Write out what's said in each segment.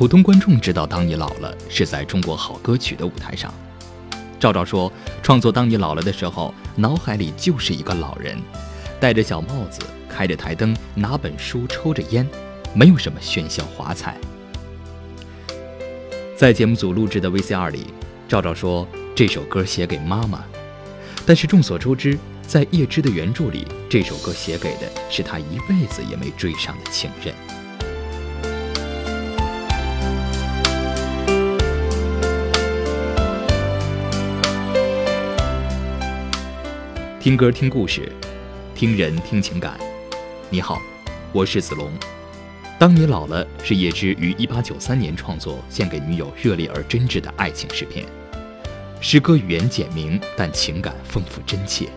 普通观众知道《当你老了》是在中国好歌曲的舞台上。赵照说，创作《当你老了》的时候，脑海里就是一个老人，戴着小帽子，开着台灯，拿本书，抽着烟，没有什么喧嚣华彩。在节目组录制的 VCR 里，赵照说这首歌写给妈妈，但是众所周知，在叶芝的原著里，这首歌写给的是他一辈子也没追上的情人。听歌听故事，听人听情感。你好，我是子龙。当你老了是叶芝于一八九三年创作，献给女友热烈而真挚的爱情诗篇。诗歌语言简明，但情感丰富真切，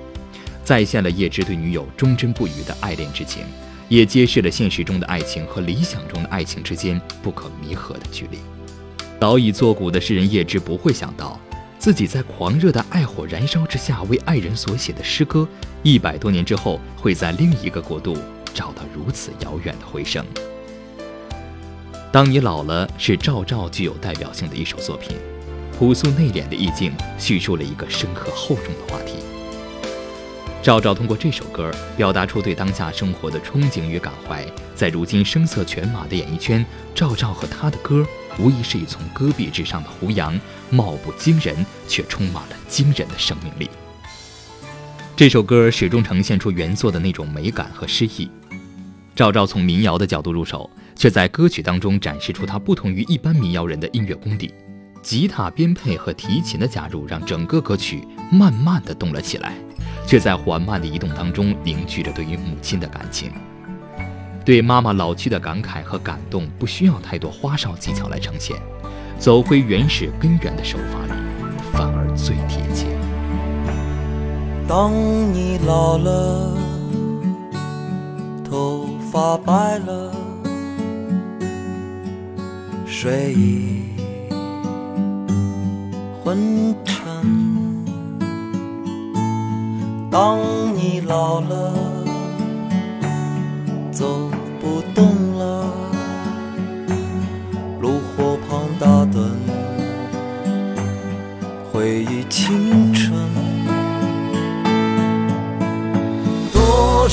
再现了叶芝对女友忠贞不渝的爱恋之情，也揭示了现实中的爱情和理想中的爱情之间不可弥合的距离。早已作古的诗人叶芝不会想到。自己在狂热的爱火燃烧之下为爱人所写的诗歌，一百多年之后会在另一个国度找到如此遥远的回声。当你老了，是赵照具有代表性的一首作品，朴素内敛的意境叙述了一个深刻厚重的话题。赵照通过这首歌表达出对当下生活的憧憬与感怀，在如今声色犬马的演艺圈，赵照和他的歌。无疑是一丛戈壁之上的胡杨，貌不惊人，却充满了惊人的生命力。这首歌始终呈现出原作的那种美感和诗意。赵照从民谣的角度入手，却在歌曲当中展示出他不同于一般民谣人的音乐功底。吉他编配和提琴的加入，让整个歌曲慢慢的动了起来，却在缓慢的移动当中凝聚着对于母亲的感情。对妈妈老去的感慨和感动，不需要太多花哨技巧来呈现，走回原始根源的手法里，反而最贴切。当你老了，头发白了，睡意昏沉。当你老了，走。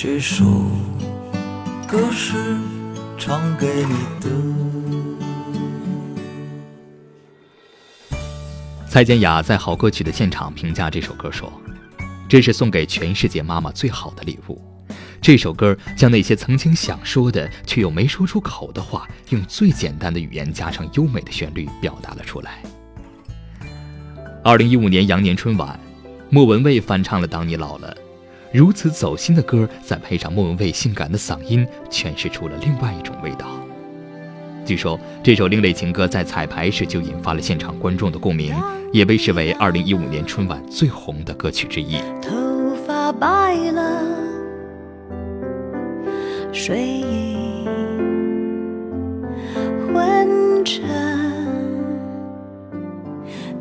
这首歌是唱给你的。蔡健雅在好歌曲的现场评价这首歌说：“这是送给全世界妈妈最好的礼物。这首歌将那些曾经想说的却又没说出口的话，用最简单的语言加上优美的旋律表达了出来。”二零一五年羊年春晚，莫文蔚翻唱了《当你老了》，如此走心的歌，再配上莫文蔚性感的嗓音，诠释出了另外一种味道。据说这首另类情歌在彩排时就引发了现场观众的共鸣，也被视为二零一五年春晚最红的歌曲之一。头发白了，睡意昏沉。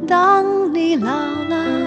当你老了，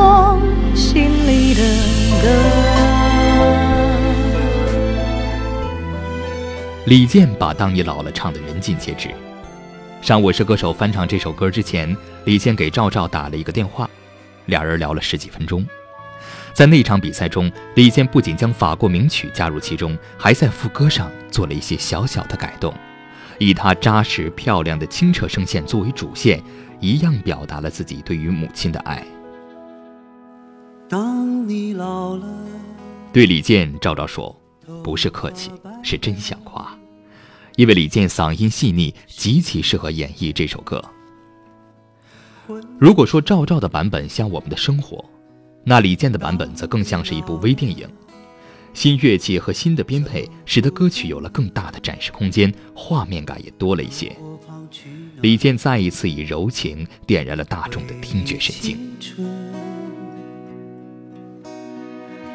我心里的歌。李健把《当你老了》唱得人尽皆知。上《我是歌手》翻唱这首歌之前，李健给赵照打了一个电话，俩人聊了十几分钟。在那场比赛中，李健不仅将法国名曲加入其中，还在副歌上做了一些小小的改动，以他扎实漂亮的清澈声线作为主线。一样表达了自己对于母亲的爱。对李健，赵照说：“不是客气，是真想夸，因为李健嗓音细腻，极其适合演绎这首歌。如果说赵照的版本像我们的生活，那李健的版本则更像是一部微电影。新乐器和新的编配，使得歌曲有了更大的展示空间，画面感也多了一些。”李健再一次以柔情点燃了大众的听觉神经。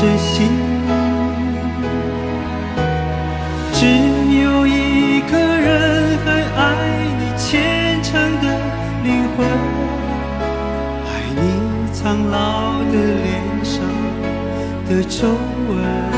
真心。只有一个人还爱你虔诚的灵魂，爱你苍老的脸上的皱纹。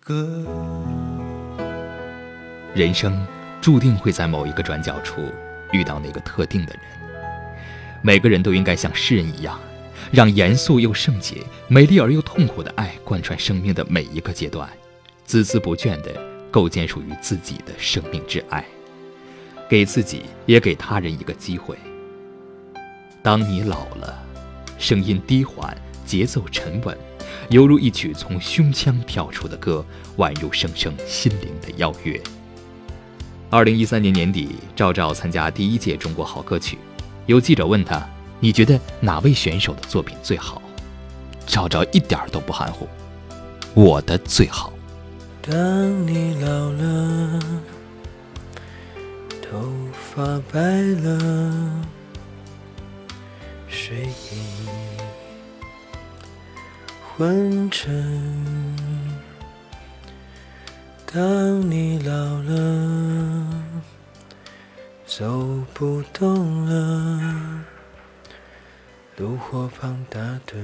歌。人生注定会在某一个转角处遇到那个特定的人。每个人都应该像诗人一样，让严肃又圣洁、美丽而又痛苦的爱贯穿生命的每一个阶段，孜孜不倦地构建属于自己的生命之爱，给自己也给他人一个机会。当你老了，声音低缓，节奏沉稳，犹如一曲从胸腔飘出的歌，宛如声声心灵的邀约。二零一三年年底，赵照参加第一届中国好歌曲，有记者问他：“你觉得哪位选手的作品最好？”赵照一点儿都不含糊：“我的最好。当你老了，头发白了，睡意昏沉。当你老了，走不动了，炉火旁打盹，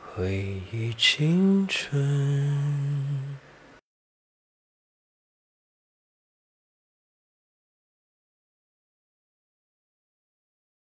回忆青春。